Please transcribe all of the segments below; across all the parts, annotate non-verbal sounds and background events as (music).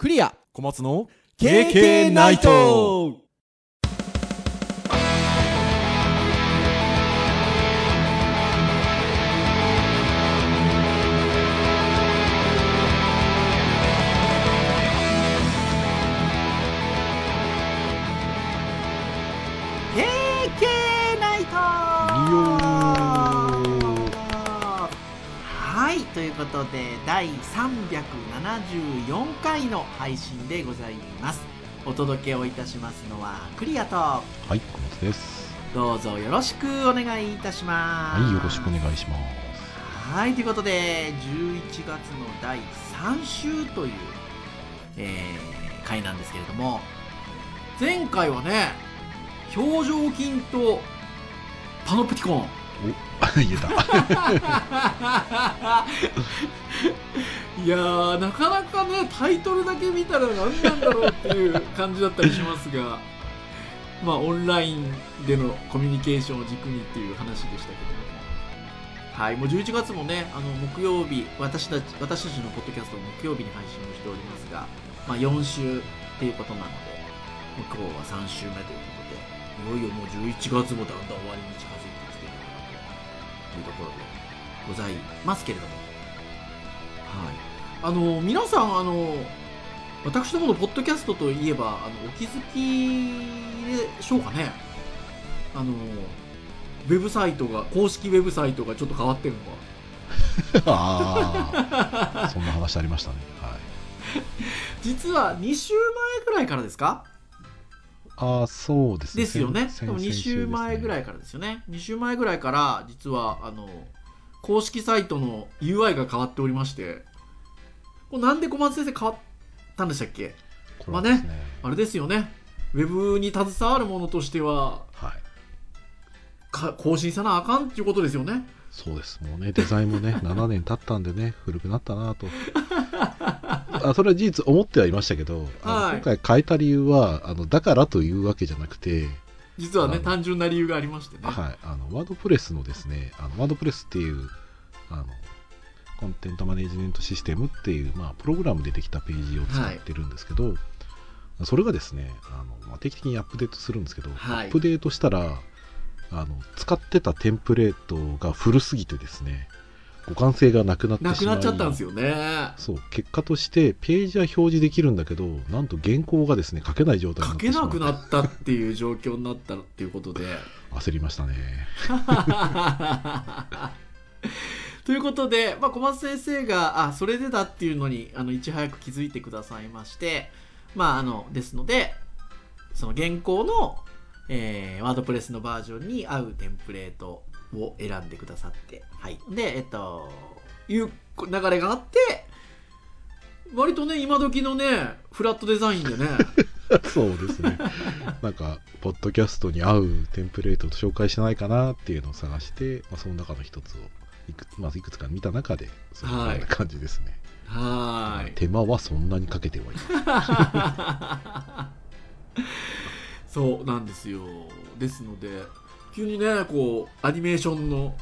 クリア。小松の KK ナイトということで第374回の配信でございますお届けをいたしますのはクリアとはい、小松です。どうぞよろしくお願いいたしますはい、よろしくお願いします。はいということで11月の第3週という、えー回なんですけれども前回はね表情筋とパノプティコンお、(laughs) 言えた。いやーなかなかねタイトルだけ見たら何なんだろうっていう感じだったりしますが (laughs) まあオンラインでのコミュニケーションを軸にっていう話でしたけどもはいもう11月もねあの木曜日私たち私たちのポッドキャストを木曜日に配信をしておりますが、まあ、4週っていうことなので今日は3週目ということでいよいよもう11月もだんだん終わりに近いうところでございますけれども。はい、あの皆さんあの私どものポッドキャストといえばあのお気づきでしょうかね。あのウェブサイトが公式ウェブサイトがちょっと変わってるのが (laughs) ああ、そんな話ありましたね。はい。(laughs) 実は2週前ぐらいからですか？ああ、そうですね。ですよね先でも2週前ぐらい。いからですよね2週前ぐらいから実はあの公式サイトの UI が変わっておりましてこれなんで小松先生変わったんでしたっけ？これはですね。あれですよねウェブに携わる者としてははい。か更新さなあかんっていうことですよねそうです。もうね、デザインもね、(laughs) 7年経ったんでね、古くなったなと。(laughs) あそれは事実思ってはいましたけど、はい。今回変えた理由は、あのだからというわけじゃなくて、実はね単純な理由がありましてね。はい、あのワードプレスのですね、あのワードプレスっていうあのコンテントマネジメントシステムっていう、まあ、プログラムでできたページを使ってるんですけど、それがですねあの、まあ、定期的にアップデートするんですけど、はい。アップデートしたらあの使ってたテンプレートが古すぎてですね互換性がなくなってしまないくなっちゃったんですよよね。そう結果としてページは表示できるんだけどなんと原稿がですね書けない状態にな書けってしまう。なくなったっていう状況になったっていうことで。焦りましたね。(laughs) ということで、まあ、小松先生があそれでだっていうのにあのいち早く気づいてくださいましてまああのですのでその現行の、えーワードプレスのバージョンに合うテンプレートを選んでくださってはいでえっという流れがあって割とね今時のねフラットデザインでね (laughs) そうですね。なんか、ポッドキャストに合うテンプレートを紹介しないかなっていうのを探して、まあ、その中の一つをいく,、まあ、いくつか見た中で、そんはいな感じですね。はーい手間はそんなにかけてはいない。(laughs) そうなんですよ。ですので急にねこうアニメーションの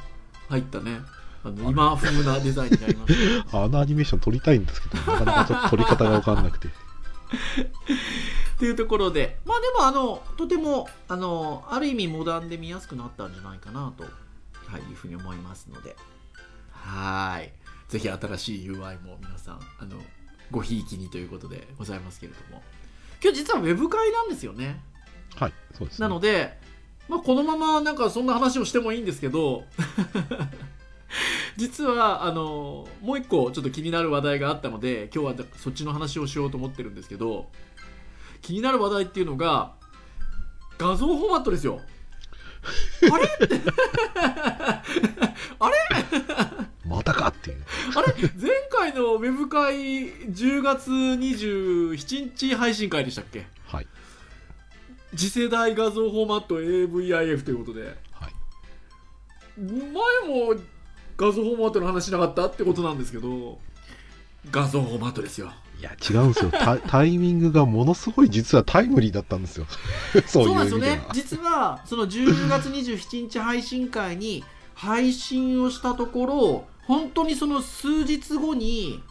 入ったねあの今風なデザインになりました。(laughs) あのアニメーション撮りたいんですけど、なかなかちょっと (laughs) 撮り方がわかんなくて。っていうところでまあでもあのとてもあのある意味モダンで見やすくなったんじゃないかなと、はい、いうふうに思いますので。はい。ぜひ新しい UI も皆さんあのごひいきにということでございますけれども。今日実はウェブ会なんですよねはい、そうです、ね。なので、まあ、このままなんかそんな話をしてもいいんですけど (laughs) 実はあのもう一個ちょっと気になる話題があったので今日はそっちの話をしようと思ってるんですけど気になる話題っていうのが画像フォーマットですよ。あれ？(laughs) あれ？またかっていう。あれ？前回のウェブ会10月27日配信会でしたっけ？はい。次世代画像フォーマット AVIF ということではい。前も画像フォーマットの話しなかったってことなんですけど画像フォーマットですよいや、違うんですよタ。(laughs) タイミングがものすごい実はタイムリーだったんですよ。(laughs) そうなんですよ。ね実はその12月27日配信会に配信をしたところ本当にその数日後に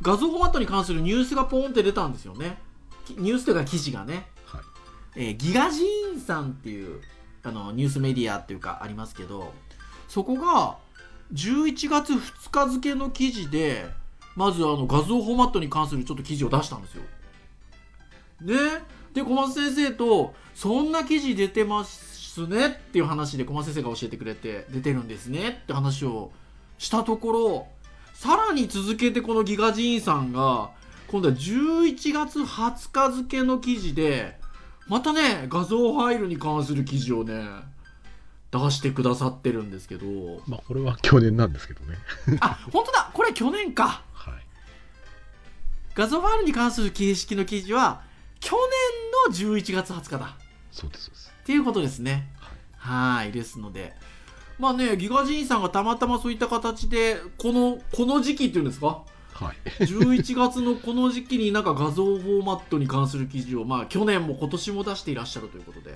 画像フォーマットに関するニュースがポーンって出たんですよねきニュースというか記事がね、はいえーギガジーンさんっていうあのニュースメディアっていうかありますけどそこが11月2日付の記事でまずあの画像フォーマットに関するちょっと記事を出したんですよ。ね？で小松先生と「そんな記事出てますね」っていう話で小松先生が教えてくれて出てるんですねって話をしたところさらに続けてこのギガジーンさんが今度は11月20日付の記事でまたね画像ファイルに関する記事をね出してくださってるんですけど。まあこれは去年なんですけどね。あ本当だ！これ去年か。はい。画像ファイルに関する形式の記事は去年の11月20日だ。そうですそうです。っていうことですね。はい。はいですので。まあねギガジーンさんがたまたまそういった形でこのこの時期っていうんですか？はい。11月のこの時期になんか画像フォーマットに関する記事をまあ去年も今年も出していらっしゃるということで。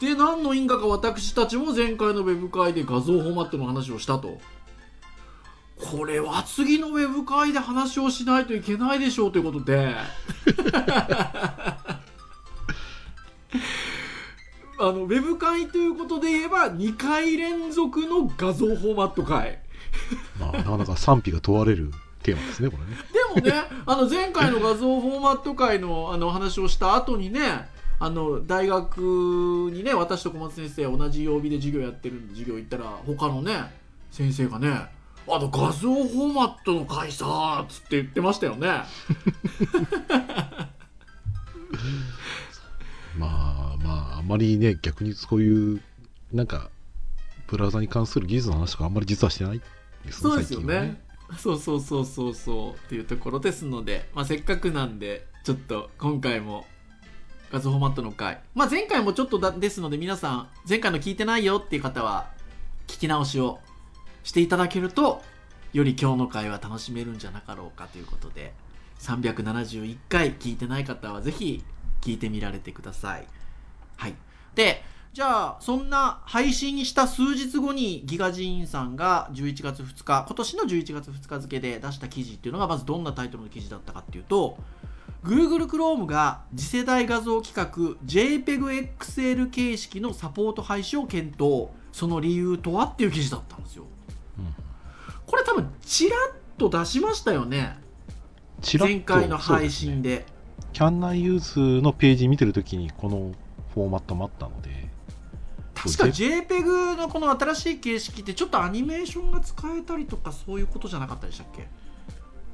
で何の因果か私たちも前回のウェブ会で画像フォーマットの話をしたと。これは次のウェブ会で話をしないといけないでしょうということで。(laughs) あのウェブ会ということで言えば2回連続の画像フォーマット会。まあなかなか賛否が問われるテーマですねこれねでもね、あの前回の画像フォーマット会のあの話をした後にね、あの大学にね、私と小松先生同じ曜日で授業やってるんで授業行ったら他のね先生がね、あの画像フォーマットの会さーっつって言ってましたよね。(laughs) まあまああまりね逆にそういうなんかブラウザに関する技術の話とかあんまり実はしてないですねそうですよ最近はね。(laughs) そうそうそうそうそうっていうところですので、まあ、せっかくなんでちょっと今回も画像フォーマットの回、まあ、前回もちょっとだですので皆さん前回の聞いてないよっていう方は聞き直しをしていただけるとより今日の回は楽しめるんじゃなかろうかということで371回聞いてない方はぜひ聞いてみられてください。はい、でじゃあそんな配信した数日後にギガジーンさんが11月2日今年の11月2日付で出した記事っていうのがまずどんなタイトルの記事だったかっていうと Google Chrome が次世代画像規格 JPEG-XL 形式のサポート廃止を検討。その理由とはっていう記事だったんですよ。うん。これ多分ちらっと出しましたよね。前回の配信で。すねでキャンナイユーズのページ見てるときにこのフォーマットもあったので確か JPEG のこの新しい形式ってちょっとアニメーションが使えたりとかそういうことじゃなかったでしたっけ？あ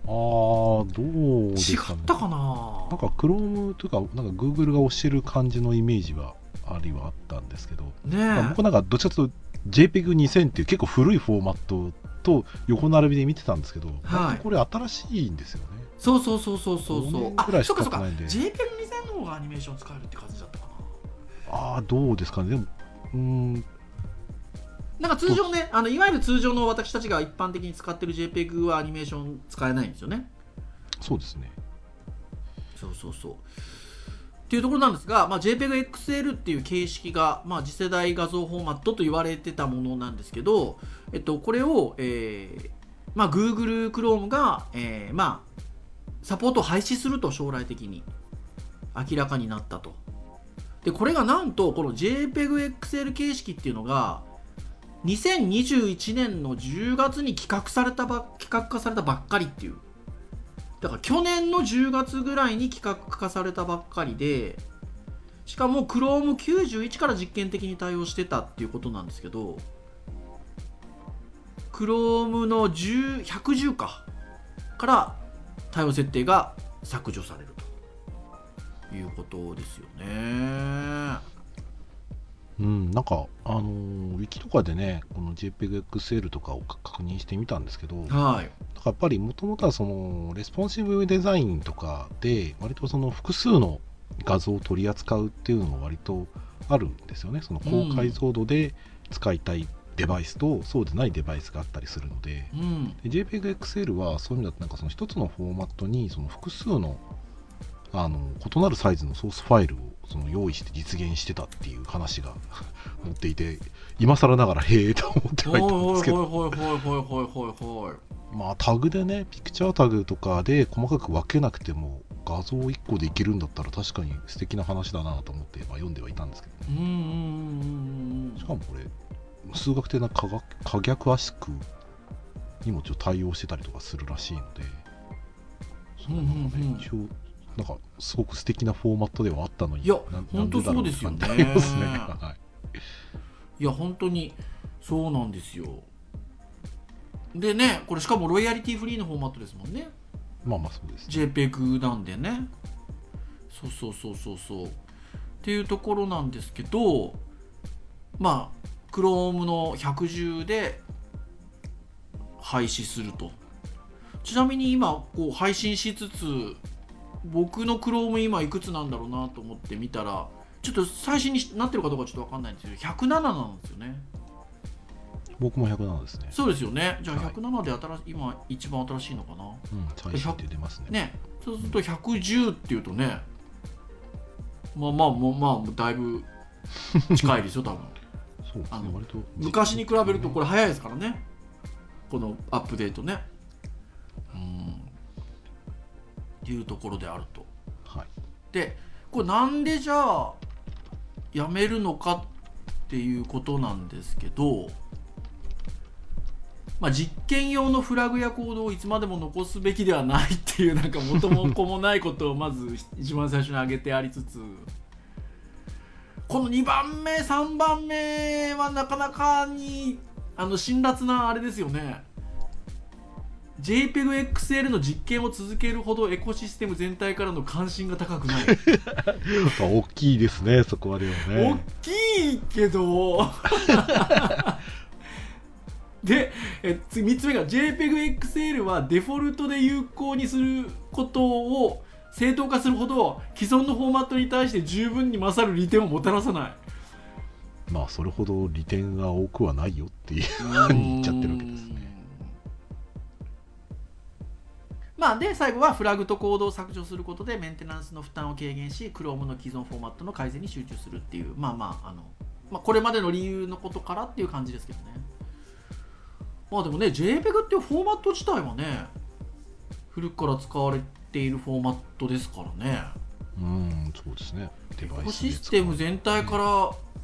あどうです違かねったかな？なんか Chrome というかなんか Google が推してる感じのイメージはありはあったんですけど、ね僕なんかどっちかというと JPEG2000 っていう結構古いフォーマットと横並びで見てたんですけど、はい。これ新しいんですよね。そうそうそうそうそう5そう。年ぐらいしそうかそうか。か経ってないんで JPEG2000 の方がアニメーション使えるって感じだったかああどうですかね。でもうーん。ななんか通常ねあのいわゆる通常の私たちが一般的に使ってる JPEG はアニメーション使えないんですよね。そうですね。そうそうそう。っていうところなんですが、まあ、JPEG-XL っていう形式が、まあ、次世代画像フォーマットと言われてたものなんですけど、えっと、これを、えーまあ、Google Chrome が、えーまあ、サポートを廃止すると将来的に明らかになったとでこれがなんとこの JPEG-XL 形式っていうのが2021年の10月に企画されたば企画化されたばっかりっていう。だから去年の10月ぐらいに企画化されたばっかりでしかも Chrome91 から実験的に対応してたっていうことなんですけど Chrome の10 110かから対応設定が削除されると。いうことですよね。うん、なんか、あのーウィキとかでね、この JPEG-XL とかをか確認してみたんですけど、はい。やっぱりもともとはその、レスポンシブデザインとかで、割とその複数の画像を取り扱うっていうのが割とあるんですよね。その高解像度で使いたいデバイスと、そうでないデバイスがあったりするので、うん。で JPEG-XL はそういう意味だとなんかその一つのフォーマットにその複数のあの異なるサイズのソースファイルをその用意して実現してたっていう話が (laughs) 載っていて今更ながらへえと思ってはいはいたんですけど。まあタグでねピクチャータグとかで細かく分けなくても画像1個でいけるんだったら確かに素敵な話だなと思って、まあ、読んではいたんですけど、うんうんうんうんしかもこれ数学的な可可逆圧縮にもちょっと対応してたりとかするらしいので、うんうんうんなんかねなんかすごく素敵なフォーマットではあったのにいやなほんとなんでだろそうですよね。ねはい。いや本当にそうなんですよ。でねこれしかもロイヤリティフリーのフォーマットですもんね。まあまあそうです、JPEG なんでね。そうそうそうそうそう。っていうところなんですけどまあ Chrome の110で廃止すると。ちなみに今こう配信しつつ僕の Chrome 今いくつなんだろうなと思って見たらちょっと最新になってるかどうかちょっと分かんないんですけど107なんですよね。僕も107ですね。そうですよね。じゃあはい。107で新し今一番新しいのかな？うん最新って出ますね。ね。そうすると110っていうとねまあまあもうまあだいぶ近いですよ多分。(laughs) そうですね。割と昔に比べるとこれ早いですからね。このアップデートね。うんっていうところであると。はい。でこれなんでじゃあやめるのかっていうことなんですけどまあ、実験用のフラグやコードをいつまでも残すべきではないっていうなんか元も子もないことをまず一番最初に挙げてありつつこの2番目3番目はなかなかにあの辛辣なあれですよね JPEGXL の実験を続けるほどエコシステム全体からの関心が高くない。まあ大きいですねそこまでは大ねきいけど。(laughs) でえ次3つ目が JPEGXL はデフォルトで有効にすることを正当化するほど既存のフォーマットに対して十分に勝る利点をもたらさない。まあそれほど利点が多くはないよっていうふうに (laughs) 言っちゃってるわけですまあで最後はフラグとコードを削除することでメンテナンスの負担を軽減し Chrome の既存フォーマットの改善に集中するっていうまあまああの、まあ、これまでの理由のことからっていう感じですけどね。まあでもね JPEG っていうフォーマット自体はね古くから使われているフォーマットですからね。うんそうですね。デバイスでシステム全体から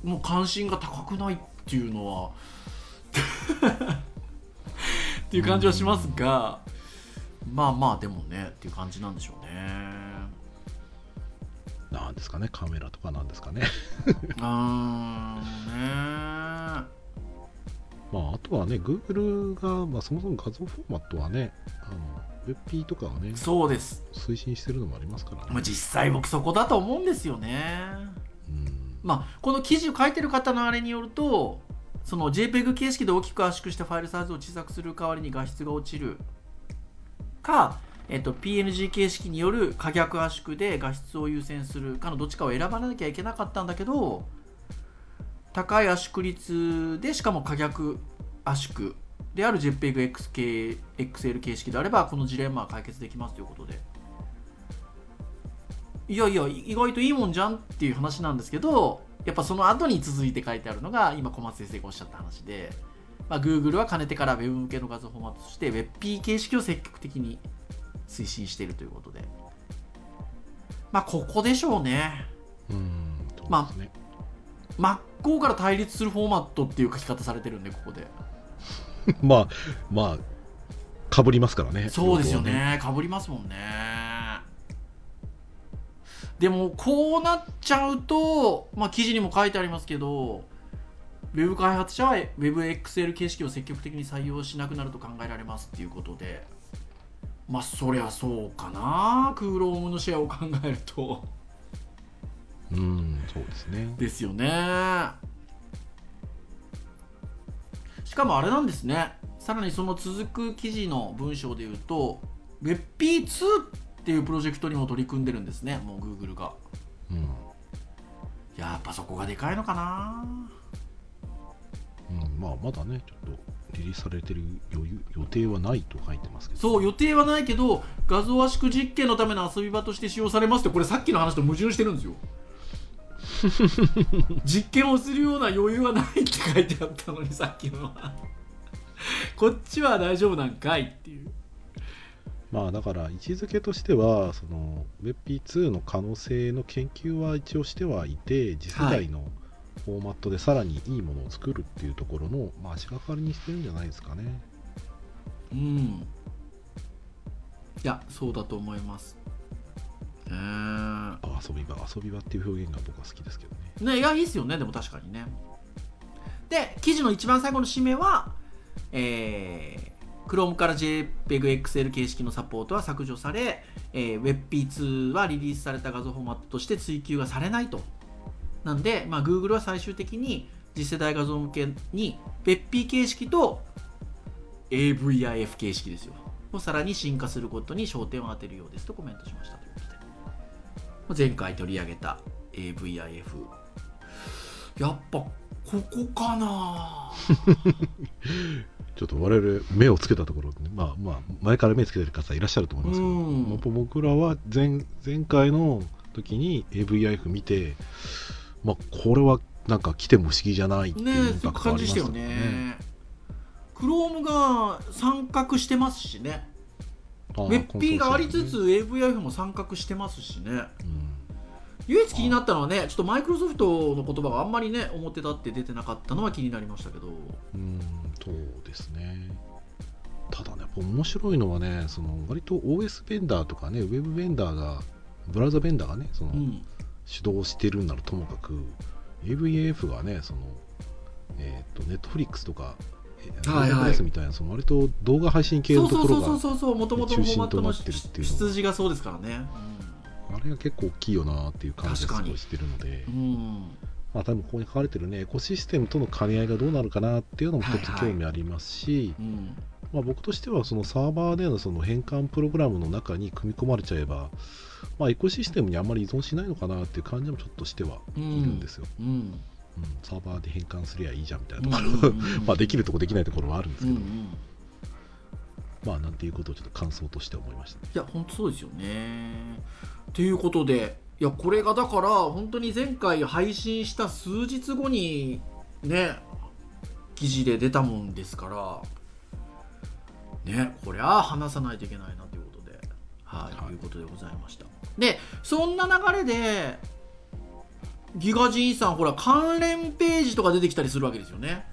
もう関心が高くないっていうのは (laughs) っていう感じはしますがまあまあでもねっていう感じなんでしょうね。なんですかねカメラとかなんですかね。(laughs) うーんねまああとはね Google が、まあ、そもそも画像フォーマットはねあの WebP とかをねそうです、推進してるのもありますからね、まあ、実際僕そこだと思うんですよね。うん。まあこの記事を書いてる方のあれによるとその JPEG 形式で大きく圧縮したファイルサイズを小さくする代わりに画質が落ちるか、えっと、PNG 形式による可逆圧縮で画質を優先するかのどっちかを選ばなきゃいけなかったんだけど高い圧縮率でしかも可逆圧縮である JPEG-XL 形式であればこのジレンマは解決できますということで。いやいや意外といいもんじゃんっていう話なんですけどやっぱその後に続いて書いてあるのが今小松先生がおっしゃった話で、まあ、Google はかねてから Web 向けの画像フォーマットとして WebP 形式を積極的に推進しているということで。まあここでしょうね。うんそうまあですね、真っ向から対立するフォーマットっていう書き方されてるんでここで。(laughs) まあまあかぶりますからねそうですよね。かぶりますもんね。でもこうなっちゃうと、まあ、記事にも書いてありますけどウェブ開発者は WebXL 形式を積極的に採用しなくなると考えられますっていうことで。まあそりゃそうかな。クーロームのシェアを考えると。うんそうですね。ですよね。しかもあれなんですね。さらにその続く記事の文章で言うと WebP2 っていうプロジェクトにも取り組んでるんですねもう Google が。うん。やっぱそこがでかいのかな。うん、まあまだねちょっとリリースされてる余裕予定はないと書いてますけど。そう予定はないけど画像圧縮実験のための遊び場として使用されますってこれさっきの話と矛盾してるんですよ。(laughs) 実験をするような余裕はないって書いてあったのにさっきのは。こっちは大丈夫なんかいっていう。まあだから位置づけとしてはその WebP2 の可能性の研究は一応してはいて次世代のフォーマットでさらにいいものを作るっていうところの、まあ、足がかりにしてるんじゃないですかね。うん。いやそうだと思います。えー、あ遊び場遊び場っていう表現が僕は好きですけどね。ねいやいいですよね。でも確かにね。で記事の一番最後の締めはえー、Chrome から JPEGXL 形式のサポートは削除され、えー、WebP2 はリリースされた画像フォーマットとして追求がされないとなんで、まあ、Google は最終的に次世代画像向けに WebP 形式と AVIF 形式ですよ。をさらに進化することに焦点を当てるようですとコメントしましたということで。前回取り上げた AVIF やっぱここかな。(laughs) ちょっと我々目をつけたところまあまあ前から目つけてる方いらっしゃると思いますけど、うん。僕らは前前回の時に AVIF 見て、まあこれはなんか来ても不思議じゃないってねいうインそういうパクトありま感じしたよしたよね。ね Chrome が参画してますしね。あー WebP がありつつコンソー AVIF も参画してますしね。シアムね唯一気になったのはねちょっとマイクロソフトの言葉があんまりね表立って出てなかったのは気になりましたけど。うん、うんそうですね。ただね、面白いのはね、その割と OS ベンダーとかね、ウェブベンダーが、ブラウザベンダーがね、その、うん主導してるんならともかく。AVAF がねそのえっ、と Netflix とかはいはい。みたいなその割と動画配信系のところが中心となってるっていうのがそうですからね。あれが結構大きいよなっていう感じがすごいしてるので。うん、うんまあ多分ここに書かれてるねエコシステムとの兼ね合いがどうなるかなっていうのも一つ興味ありますし、うん。まあ、僕としてはそのサーバーでのその変換プログラムの中に組み込まれちゃえば、まあ、エコシステムにあんまり依存しないのかなっていう感じもちょっとしてはいるんですよ。うん。うん、サーバーで変換すりゃいいじゃんみたいうんなところ、うんうんうん。(laughs) まあできるとこできないところはあるんですけど、うんうんまあなんていうことをちょっと感想として思いました。ね。いや本当そうですよね。ということでいやこれがだから本当に前回配信した数日後にね記事で出たもんですからねこりゃ話さないといけないなとい。うことい、うことでございました。でそんな流れでギガジンさんほら関連ページとか出てきたりするわけですよね。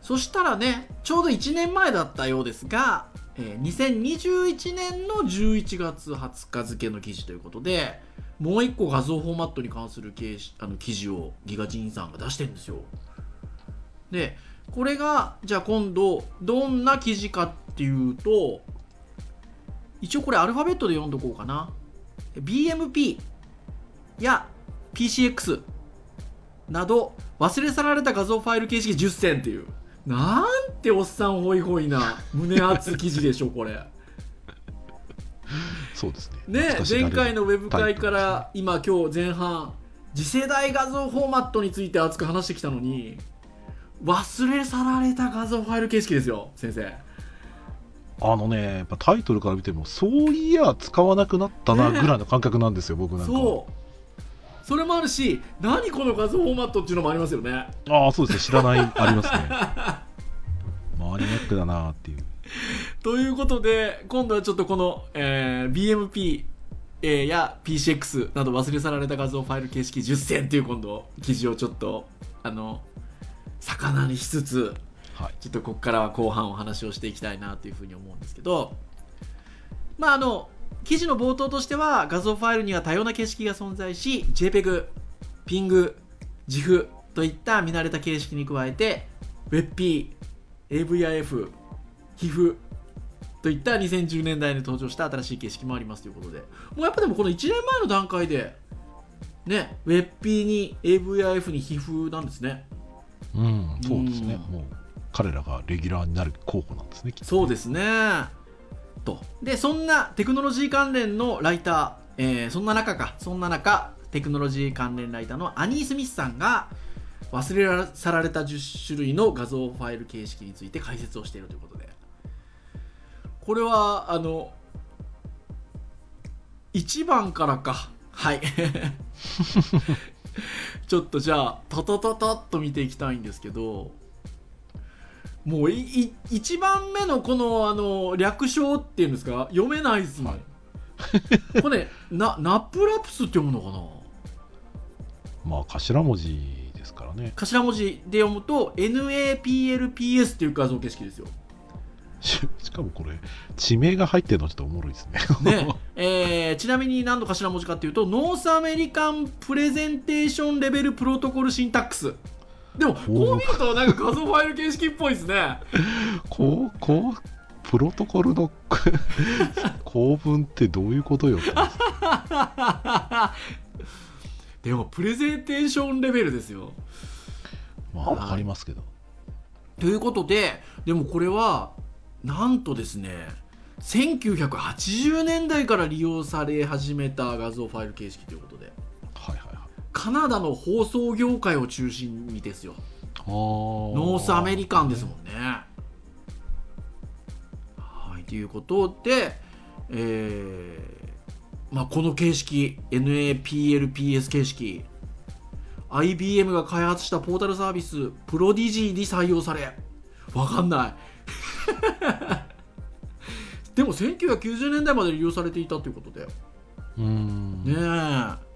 そしたらねちょうど1年前だったようですが、えー2021年の11月20日付の記事ということでもう一個画像フォーマットに関する記事あの記事をギガジンさんが出してるんですよ。でこれがじゃあ今度どんな記事かっていうと一応これアルファベットで読んどこうかな。BMP や PCX など忘れ去られた画像ファイル形式10選っていう。なんておっさんホイホイな胸熱記事でしょこれ。(laughs) そうですね。ね前回のウェブ会から今今日前半次世代画像フォーマットについて熱く話してきたのに忘れ去られた画像ファイル形式ですよ先生あのね、やっぱタイトルから見ても、そういや使わなくなったなねぐらいの感覚なんですよ、(laughs) 僕なんかは。そうそれもあるし何この画像フォーマットっていうのもありますよねああ、そうですね、知らない、ありますね。(laughs) マニアックだなっていう。ということで今度はちょっとこの、えー BMP えーや PCX など忘れ去られた画像ファイル形式10選っていう今度記事をちょっとあの魚にしつつはい。ちょっとここからは後半お話をしていきたいなというふうに思うんですけどまああの記事の冒頭としては画像ファイルには多様な形式が存在し JPEG、PING、GIF といった見慣れた形式に加えて WebP、AVIF、HIF といった2010年代に登場した新しい形式もありますということでもうやっぱでもこの1年前の段階でね WebP に AVIF に HIF なんですねうん、そうですね。うんもう、彼らがレギュラーになる候補なんですね、そうですね。と。で、そんなテクノロジー関連のライター、えーそんな中か、そんな中、テクノロジー関連ライターのアニー・スミスさんが、忘れ去られた10種類の画像ファイル形式について解説をしているということで。これは、あの、1番からか。はい。(laughs) ちょっとじゃあ、トトトトっと見ていきたいんですけど、もういい一番目のこのあの略称っていうんですか？読めないですもん、はい。(laughs) これなナプラプスって読むのかな？まあ頭文字ですからね。頭文字で読むと NAPLPS っていう画像形式ですよ。し (laughs) しかもこれ地名が入ってるのちょっとおもろいですね。ね。えーちなみに何の頭文字かっていうと North American Presentation Level Protocol Syntax でもこう見るとなんか画像ファイル形式っぽいですね。こうこうプロトコルの (laughs) 構文ってどういうことよ (laughs) でも Presentation Level ですよ。まあわかりますけど。ということででもこれはなんとですね1980年代から利用され始めた画像ファイル形式ということでカナダの放送業界を中心にですよ。ノ North American ですもんね。はい、ということで、えーまあ、この形式 NAPLPS 形式 IBM が開発したポータルサービス Prodigy に採用されわかんない。(laughs) でも1990年代まで利用されていたということで。ねうーんえ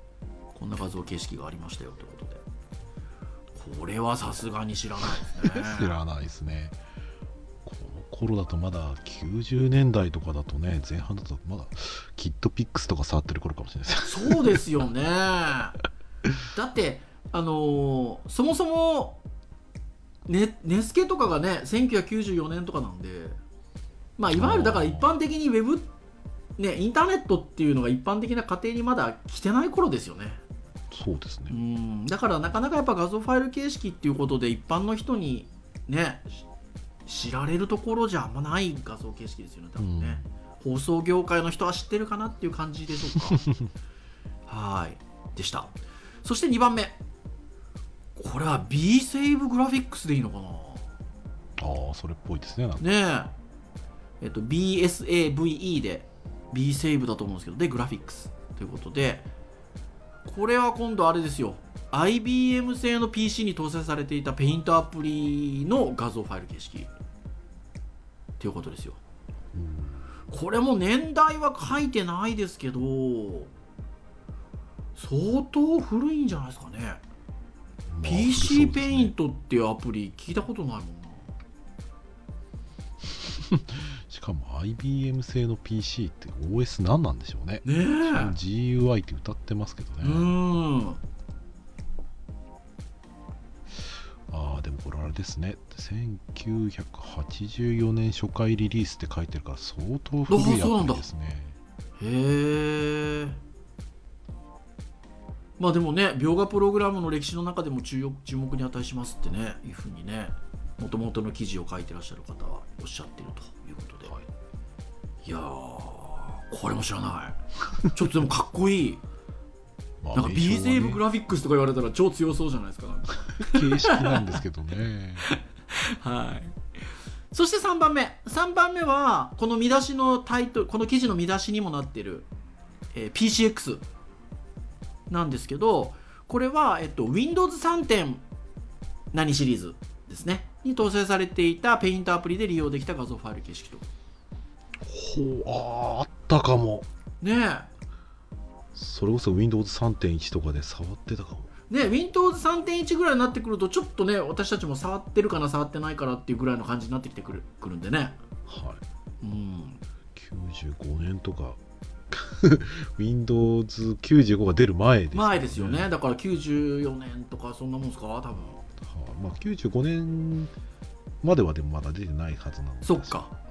こんな画像形式がありましたよということで。これはさすがに知らないですね。(laughs) 知らないですね。この頃だとまだ90年代とかだとね前半だとまだキットピックスとか触ってる頃かもしれないです。そうですよね。だってあのーそもそもねネスケとかがね1994年とかなんでまあいわゆるだから一般的にウェブねインターネットっていうのが一般的な家庭にまだ来てない頃ですよねそうですね。うん。だからなかなかやっぱ画像ファイル形式っていうことで一般の人にねし知られるところじゃあんまない画像形式ですよね多分ね、放送業界の人は知ってるかなっていう感じでしょうか。(laughs) はい。でした。そして2番目。これは B セーブグラフィックスでいいのかな？ああそれっぽいですねなんか。ねえ。えっと BSAVE で B セーブだと思うんですけどでグラフィックスということでこれは今度あれですよ。IBM 製の PC に搭載されていたペイントアプリの画像ファイル形式。ということですよ。これも年代は書いてないですけど相当古いんじゃないですかね、まあ PC ペイントトっていうアプリ聞いたことないもんな。し (laughs) かも IBM 製の PC って OS 何なんでしょうね。ねえ。GUI って歌ってますけどうね、ん。ああでもこれあれですね。1984年初回リリースって書いてるから相当古いアプリですね。へえ。まあでもね描画プログラムの歴史の中でも注目注目に値しますってねいうふうにねもともとの記事を書いてらっしゃる方はおっしゃってるということで、はいい、やーこれも知らない。ちょっとでもかっこいい。(laughs) まあなんか B セーブグ名ラフィックスとか言われたら超強そうじゃないですか形式なんですけどね。(laughs) はい。そして3番目。3番目はこの見出しのタイトルこの記事の見出しにもなっている、えー PCX なんですけどこれは、えっと、Windows 3. 点何シリーズですね。に搭載されていたペイントアプリで利用できた画像ファイル形式とほうあったかも。ねそれこそ Windows3.1 とかで触ってたかも。えね Windows 3.1ぐらいになってくるとちょっとね私たちも触ってるかな触ってないからっていうぐらいの感じになってきてくるくるんでね。はい。うん。95年とか。(laughs) Windows95 が出る前です、前ですよね。だから94年とかそんなもんですか？多分。はい。まあ、95年まではでもまだ出てないはずなのでそっか。はい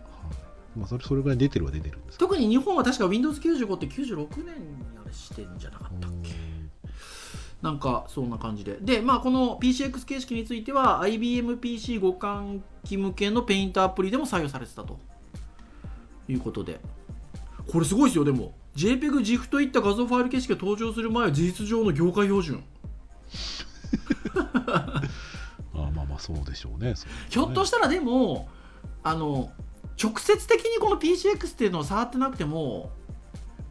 まあ、それそれぐらい出てるは出てるんです特に日本は確か Windows95 って96年にあれしてんじゃなかったっけ？なんかそんな感じで。でまあこの PCX 形式については IBMPC 互換機向けのペイントアプリでも採用されてたと。いうことで。これすごいですよでも。JPEG、GIF といった画像ファイル形式が登場する前は事実上の業界標準。(laughs) あまあまあそうでしょうね。そうひょっとしたらでもあの直接的にこの PCX っていうのを触ってなくても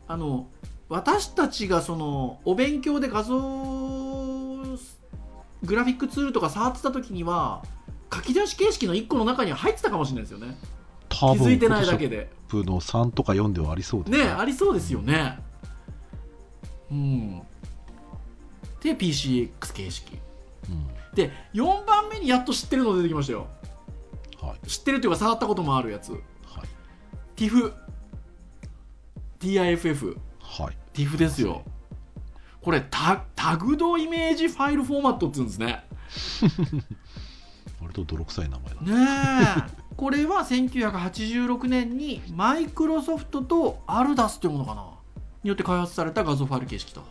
あの私たちがそのお勉強で画像グラフィックツールとか触ってた時には書き出し形式の1個の中には入ってたかもしれないですよね。気づいてないだけでプの3とか4ではありそうですね。ありそうですよね。うん。で PCX 形式。うん。で4番目にやっと知ってるの出てきましたよ。はい知ってるというか触ったこともあるやつ。はい。TIFF TIFF はい。TIFF ですよ。これタタグドイメージファイルフォーマットって言うんですね。(laughs) 割と泥臭い名前だね。え。これは1986年にマイクロソフトとアルダスというものかな？によって開発された画像ファイル形式と。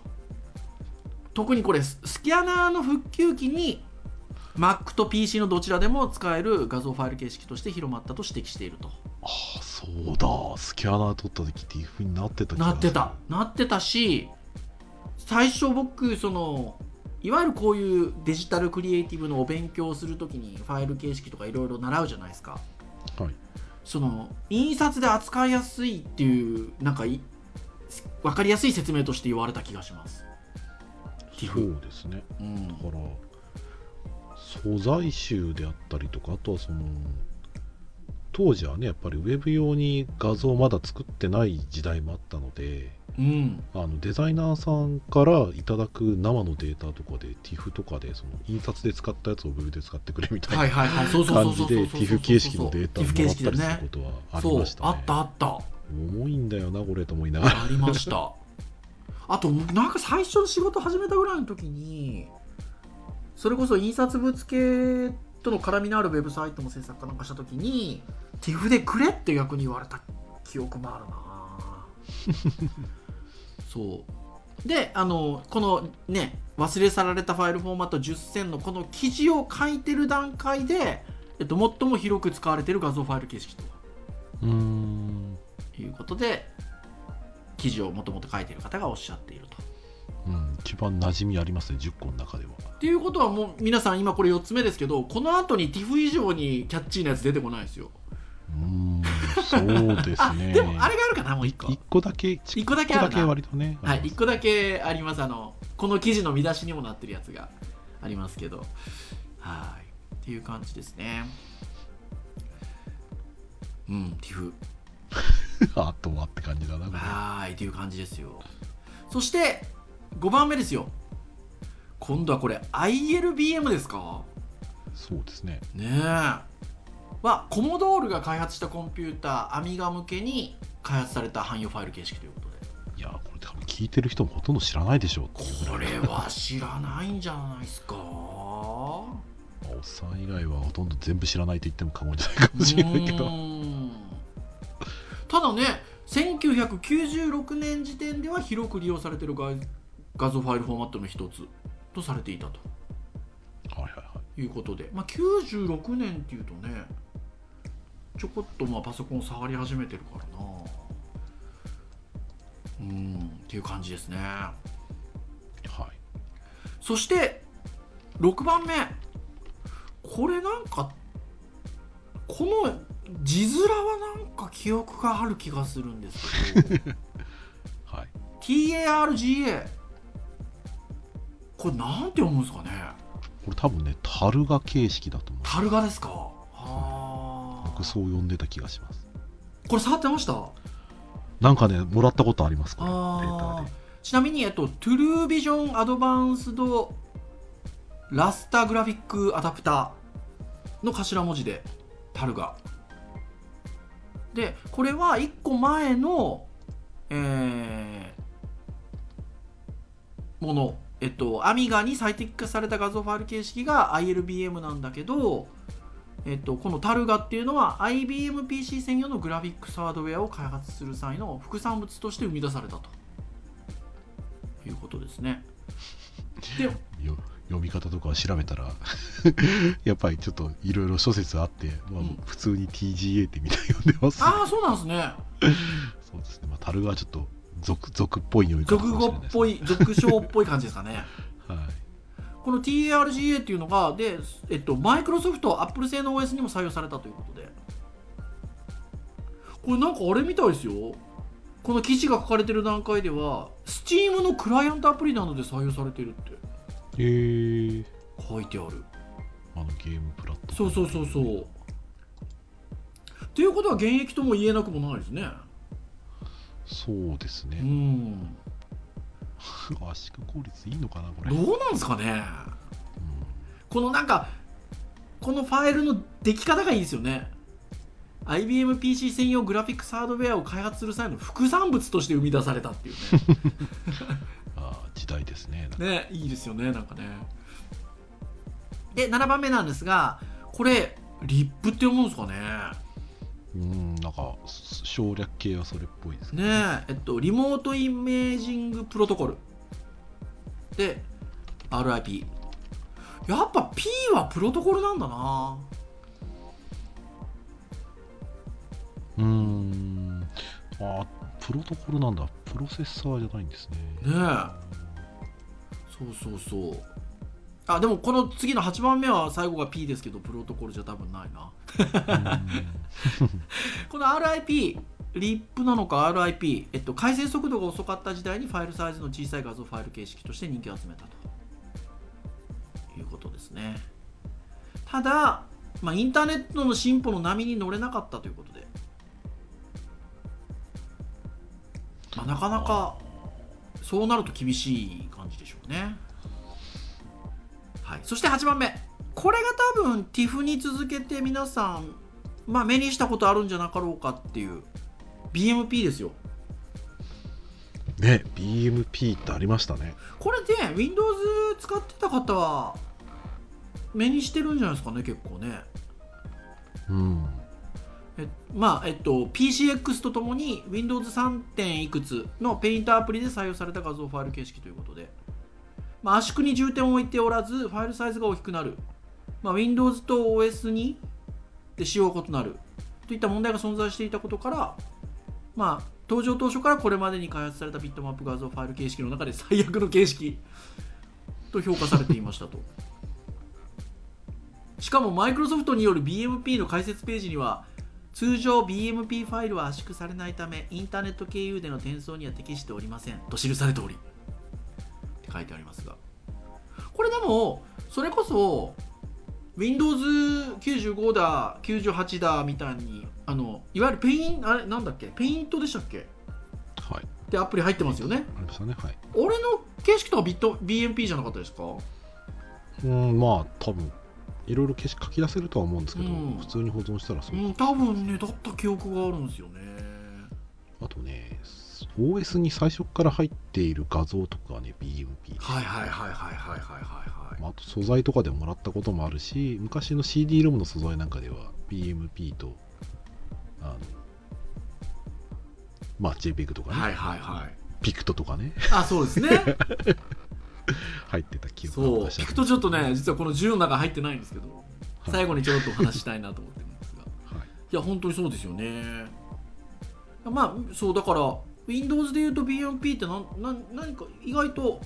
特にこれススキャナーの復旧機に Mac と PC のどちらでも使える画像ファイル形式として広まったと指摘していると。ああそうだ。スキャナー取った時 TIFF になってたなってた。なってたし最初僕そのいわゆるこういうデジタルクリエイティブのお勉強をするときにファイル形式とかいろいろ習うじゃないですか。はい。その印刷で扱いやすいっていうなんかい分かりやすい説明として言われた気がします。そうですね。うん。だから素材集であったりとかあとはその当時はねやっぱりウェブ用に画像をまだ作ってない時代もあったのでうん。あのデザイナーさんからいただく生のデータとかで TIFF とかでその印刷で使ったやつをウェブで使ってくれみたいな感じで TIFF 形式のデータをもらったりするねことはありましたね。あったあった。重いんだよなこれと思いながら。ありました。あとなんか最初の仕事始めたぐらいの時にそれこそ印刷物系との絡みのあるウェブサイトの制作かなんかした時に TIFF でくれって逆に言われた記憶もあるな。(laughs) そう。であのこのね忘れ去られたファイルフォーマット10選のこの記事を書いてる段階で、えっと、最も広く使われている画像ファイル形式とうーん。いうことで記事をもともと書いている方がおっしゃっていると。うん一番馴染みありますね10個の中では。っていうことはもう皆さん今これ4つ目ですけどこの後に TIFF 以上にキャッチーなやつ出てこないですよ。うーんそうです (laughs) あねでもあれがあるかなもう1個。1個だけ一個だけあるな。一個割とね。はい、あります。1個だけあります。あのこの記事の見出しにもなってるやつがありますけど。はい。っていう感じですね。うん TIFF (laughs) あとはって感じだなはーいっていう感じですよ。そして5番目ですよ。今度はこれ ILBM ですか？そうですね。ねえ。はコモドールが開発したコンピューターアミガ向けに開発された汎用ファイル形式ということで。いやこれ多分聞いてる人もほとんど知らないでしょう。これは知らないんじゃないですか？おっさん以外はほとんど全部知らないと言っても過言じゃないかもしれないけうどただね1996年時点では広く利用されている画画像ファイルフォーマットの一つとされていたと。はいはいはい。いうことで、まあ、96年っていうとねちょこっとまあパソコンを触り始めてるからな。うんっていう感じですね。はい。そして6番目。これなんかこの字面はなんか記憶がある気がするんですけど。(laughs) はい。TARGA これなんて読むんですかね？これ多分ねタルガ形式だと思う。タルガですか？は僕そう呼んでた気がします。これ触ってました？なんかねもらったことありますこれ。デあー。ターで。ちなみに、えっと、トゥルービジョンアドバンスドラスタグラフィックアダプターの頭文字でタルガでこれは1個前のえーものえっとアミガに最適化された画像ファイル形式が ILBM なんだけどえっと、このタルガっていうのは IBMPC 専用のグラフィックスハードウェアを開発する際の副産物として生み出されたということですね。でよ読み方とかを調べたら (laughs) やっぱりちょっといろいろ諸説あって、まあうん普通に TGA ってみたいに読んでます、ああそうなんですね。(laughs) そうですね、まあ、タルガはちょっと俗俗っぽい読み方語っぽい俗称っぽい感じですかね。(laughs) はい。この TARGA っていうのがで、えっと、マイクロソフト、アップル製の OS にも採用されたということで。これなんかあれみたいですよ。この記事が書かれてる段階では Steam のクライアントアプリなどで採用されてるって。えー、書いてある。あのゲームプラットフォーム。そうそうそうそう。っていうことは現役とも言えなくもないですねそうですうね、ん。圧縮効率いいのかなこれ。どうなんですかね。うん。このなんかこのファイルの出来方がいいですよね。IBMPC 専用グラフィックスハードウェアを開発する際の副産物として生み出されたっていう (laughs) あー時代ですね。ねねいいですよねなんかね。で7番目なんですがこれリップって読むんですかねうんなんか省略系はそれっぽいですねねええっとリモートイメージングプロトコル。で RIP やっぱ P はプロトコルなんだな。うーん。あプロトコルなんだ。プロセッサーじゃないんですね。ねそうそうそうあでもこの次の8番目は最後が P ですけどプロトコルじゃ多分ないな。(laughs) この RIP リップなのか RIP、えっと、回線速度が遅かった時代にファイルサイズの小さい画像ファイル形式として人気を集めたと。いうことですね。ただ、まあ、インターネットの進歩の波に乗れなかったということで、まあ、なかなかそうなると厳しい感じでしょうねはい、そして8番目。これが多分 TIFF に続けて皆さん、まあ、目にしたことあるんじゃなかろうかっていう。BMP ですよ。ね BMP ってありましたね。これで Windows 使ってた方は目にしてるんじゃないですかね結構ね。うん。えまあえっと PCX とともに Windows3. 点いくつのペイントアプリで採用された画像ファイル形式ということで、まあ、圧縮に重点を置いておらずファイルサイズが大きくなる、まあ、Windows と OS2 で仕様が異なる。といった問題が存在していたことから、まあ、登場当初からこれまでに開発されたビットマップ画像ファイル形式の中で最悪の形式 (laughs) と評価されていましたと。しかもマイクロソフトによる BMP の解説ページには通常 BMP ファイルは圧縮されないためインターネット経由での転送には適しておりません。と記されており。書いてありますが。これでもそれこそ Windows95 だ98だみたいにあのいわゆるペインあれなんだっけ？ペイントでしたっけ？はい。ってアプリ入ってますよね？ありましたねはい。俺の形式とはビット BMP じゃなかったですか？うんまあ多分いろいろ書き出せるとは思うんですけど、うん。普通に保存したらそうう、ん多分ねだった記憶があるんですよね。あとね OS に最初から入っている画像とかね BMP はいはいはいはいはいはいはい、まあ、あと素材とかでもらったこともあるし昔の CD ロムの素材なんかでは BMP とあのまあ JPEG とかねはいはいはい。ピクトとかね。あそうですね。(laughs) 入ってた記憶そう。ピクトちょっとね実はこの10の中入ってないんですけど、はい、最後にちょっとお話したいなと思ってるんですが、(laughs) はい、いや本当にそうですよね。まあそうだから Windows でいうと BMP ってなんなん何か意外と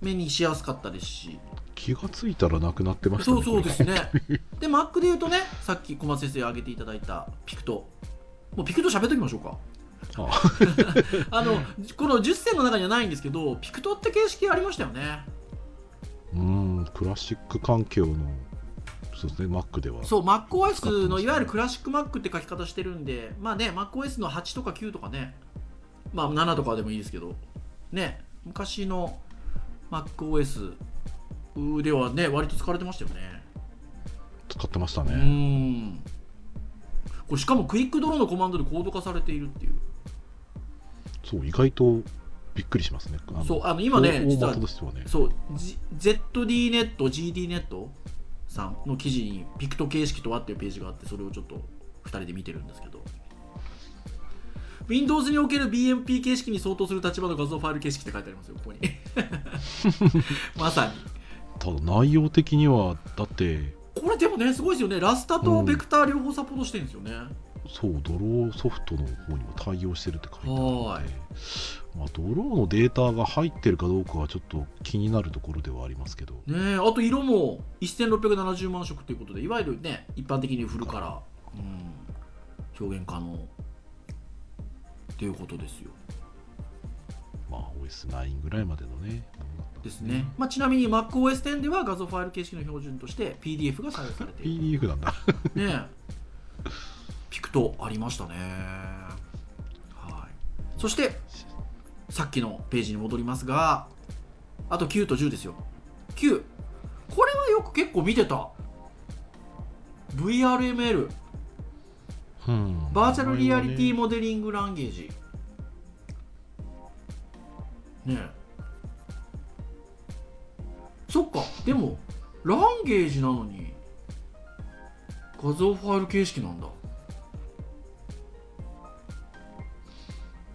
目にしやすかったですし。気がついたらなくなってましたねそうそうですね。ね (laughs) で Mac でいうとねさっき小松先生挙げていただいたピクトもうピクト喋っときましょうか。ああ。(laughs) のこの10選の中にはないんですけどピクトって形式ありましたよね。うんクラシック環境のそうですね Mac では。そう MacOS のいわゆるクラシック Mac って書き方してるんでまあね MacOS の8とか9とかねまあ7とかでもいいですけど。ね昔の MacOS ではね割と使われてましたよね。使ってましたうね、ん。これしかもクイックドローのコマンドでコード化されているっていう。そう意外とびっくりしますね。そうあの今ね大実は元としてはね。そう G- ZDNet、GDNet さんの記事にピクト形式とはっていうページがあってそれをちょっと2人で見てるんですけど Windows における BMP 形式に相当する立場の画像ファイル形式って書いてありますよここに。(laughs) まさに。ただ内容的にはだって。これでもねすごいですよね。ラスタとベクター両方サポートしてるんですよね、そうドローソフトの方にも対応してるって書いてあるのはで、まあ、ドローのデータが入ってるかどうかはちょっと気になるところではありますけど、ねえあと色も1670万色ということでいわゆるね一般的にフルカラー、うん、表現可能っていうことですよ。まあ OS9 ぐらいまでのね。ですね、まあ、ちなみに MacOS10 では画像ファイル形式の標準として PDF が採用されている。PDF なんだ。(laughs) ねピクトありましたね。はい。そしてさっきのページに戻りますがあと9と10ですよ。9これはよく結構見てた。VRML うん。バーチャルリアリティモデリングランゲージ。ねえ。そっか。でもランゲージなのに画像ファイル形式なんだ。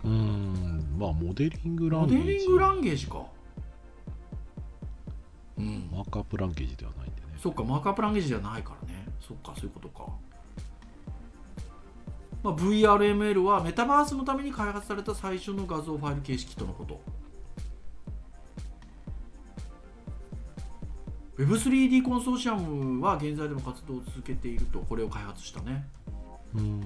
うん。まあモデリングラモンゲージ。デリングランゲージか。うん。マークアップランゲージではないんでね。そっかマークアップランゲージじゃないからね。そっかそういうことか、まあ、VRML はメタバースのために開発された最初の画像ファイル形式とのこと。Web3D コンソーシアムは現在でも活動を続けているとこれを開発したね。うん。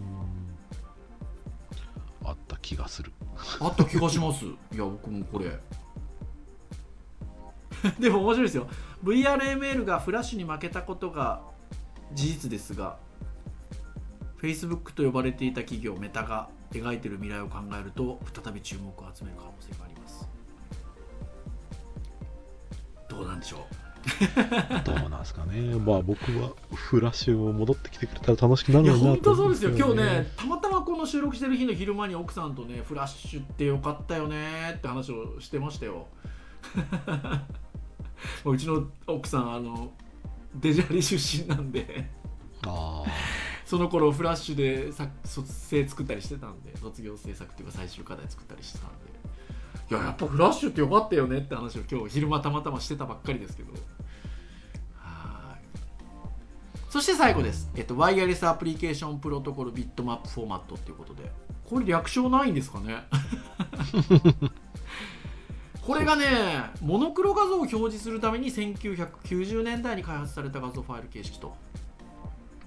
あった気がする。あった気がします。いや僕もこれ。(laughs) でも面白いですよ。VRML がフラッシュに負けたことが事実ですが Facebook と呼ばれていた企業メタが描いている未来を考えると再び注目を集める可能性があります。どうなんでしょ (laughs) どうなんですかね。まあ僕はフラッシュを戻ってきてくれたら楽しくなるのにな本当そうですよ。今日ねたまたまこの収録してる日の昼間に奥さんとねフラッシュってよかったよねって話をしてましたよ。(laughs) うちの奥さんあのデジャリ出身なんで。あその頃フラッシュでさ卒生作ったりしてたんで卒業制作っていうか最終課題作ったりしてたんで。いややっぱフラッシュってよかったよねって話を今日昼間たまたましてたばっかりですけど。はい。そして最後です、えっと、ワイヤレスアプリケーションプロトコルビットマップフォーマットっていうことで。これ略称ないんですかね？(laughs) これがねモノクロ画像を表示するために1990年代に開発された画像ファイル形式と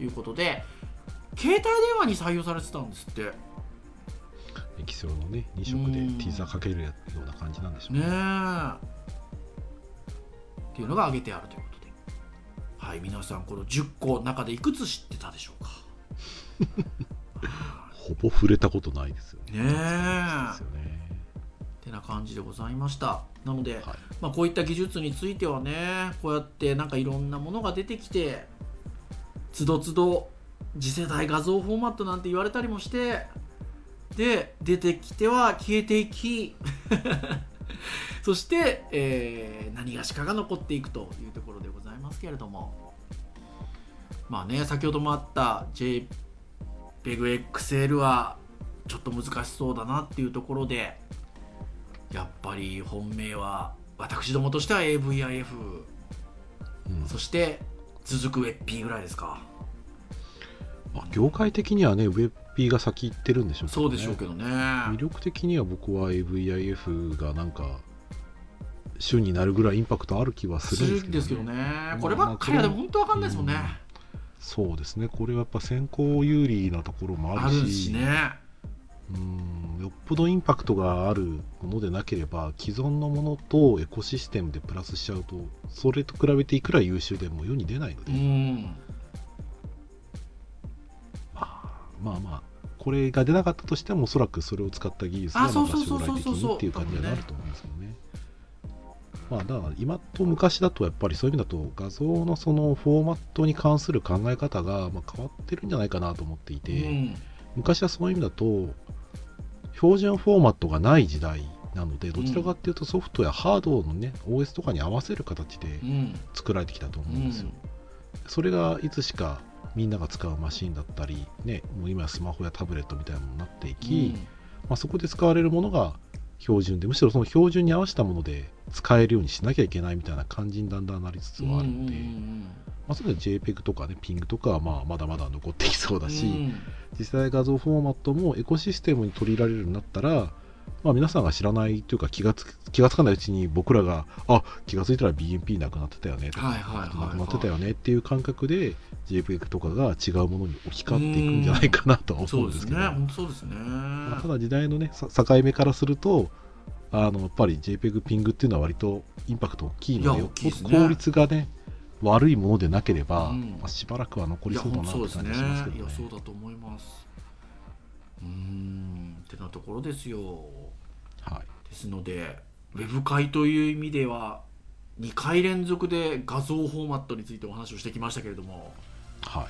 いうことで携帯電話に採用されてたんですって。液晶のね2色でうん。ティーザーかけるような感じなんでしょうえ。っていうのが挙げてあるということで。はい皆さんこの10個の中でいくつ知ってたでしょうか。(laughs) ほぼ触れたことないですよね。ねてな感じでございました。なので、はい。まあ、こういった技術についてはねこうやってなんかいろんなものが出てきてつどつど次世代画像フォーマットなんて言われたりもしてで出てきては消えていき。(laughs) そして、えー何がしかが残っていくというところでございますけれども。まあね先ほどもあった JPEGXL はちょっと難しそうだなっていうところでやっぱり本命は私どもとしては AVIF うん。そして続く WebP ぐらいですかまあ、業界的にはね WebP が先行ってるんでしょうね、そうでしょうけどね。魅力的には僕は AVIF がなんか旬になるぐらいインパクトある気はすするんですけど,、るんですけどね。あこればっかりはでも本当わかんないですもんね、そうですね。これはやっぱ先行有利なところもああるし。るしね。うん。よっぽどインパクトがあるものでなければ既存のものとエコシステムでプラスしちゃうとそれと比べていくら優秀でも世に出ないので、うんまあまあこれが出なかったとしてもおそらくそれを使った技術があまた将来的にっていう感じになると思うんですけどね。まあだから今と昔だとやっぱりそういう意味だと画像のそのフォーマットに関する考え方がまあ変わってるんじゃないかなと思っていて、うん昔はそういう意味だと標準フォーマットがない時代なのでどちらかっていうとソフトやハードのね OS とかに合わせる形でうん作られてきたと思ううんですよ。んそれがいつしかみんなが使うマシンだったり、ね、もう今はスマホやタブレットみたいなものになっていき、まあ、そこで使われるものが標準でむしろその標準に合わせたもので使えるようにしなきゃいけないみたいな感じにだんだんなりつつはあるので、まあ、それで JPEG とかね PING とかはまあまだまだ残ってきそうだし、実際画像フォーマットもエコシステムに取り入れられるようになったら、まあ、皆さんが知らないというか気がつ気がつかないうちに僕らがあ気がついたら BMP なくなってたよねとか、はいはいなくなってたよねっていう感覚で JPEG とかが違うものに置き換わっていくんじゃないかなとはそ思うんですけど、うですね。本当そうですね。まあただ時代のねさ境目からするとあのやっぱり JPEG ピングっていうのは割とインパクト大きいのでね。効率がね悪いものでなければ、うん。まあ、しばらくは残りそうだなって感じがしますけいやどね。そうだと思います。うーん。ってなところですよはい。ですのでウェブ会という意味では2回連続で画像フォーマットについてお話をしてきましたけれどもはい。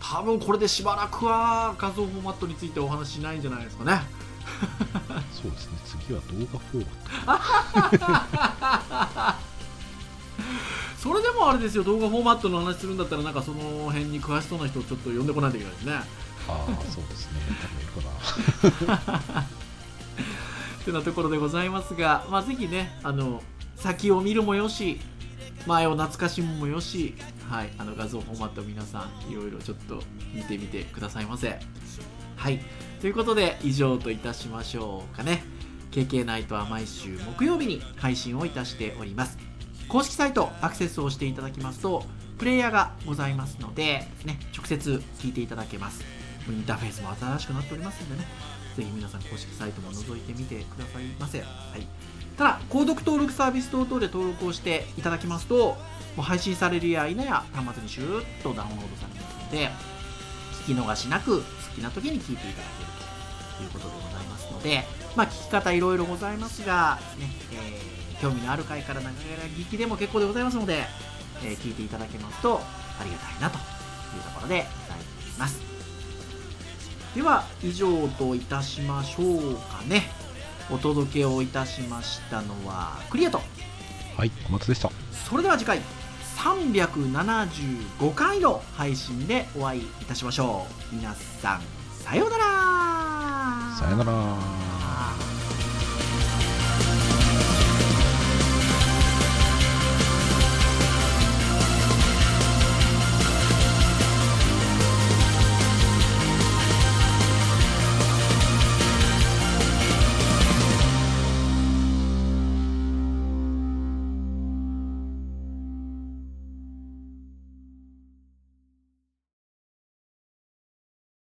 多分これでしばらくは画像フォーマットについてお話ししないんじゃないですかね。(laughs) そうですね。次は動画フォーマッそれでもあれですよ。動画フォーマットの話するんだったらなんかその辺に詳しそうな人をちょっと呼んでこないといけないですね。トああそうですね。多分いるかな。っ (laughs) てなところでございますが、まあ、ぜひねあの先を見るもよし前を懐かしむもよし、はい、あの画像フォーマット皆さんいろいろちょっと見てみてくださいませ。はいということで以上といたしましょうかね。KK ナイトは毎週木曜日に配信をいたしております。公式サイトアクセスをしていただきますとプレイヤーがございますので、ね、直接聞いていただけます。インターフェースも新しくなっておりますのでね。ぜひ皆さん公式サイトも覗いてみてくださいませ、はい、ただ購読登録サービス等々で登録をしていただきますともう配信されるや否や端末にシューッとダウンロードされますので聞き逃しなく好きな時に聞いていただけるということでございますので、まあ、聞き方いろいろございますが、ねえー興味のある回から長ら聞きでも結構でございますので、えー聞いていただけますとありがたいなというところでございます。では以上といたしましょうかね。お届けをいたしましたのはクリアとはい小松でした。それでは次回375回の配信でお会いいたしましょう。皆さんさようなら。さよなら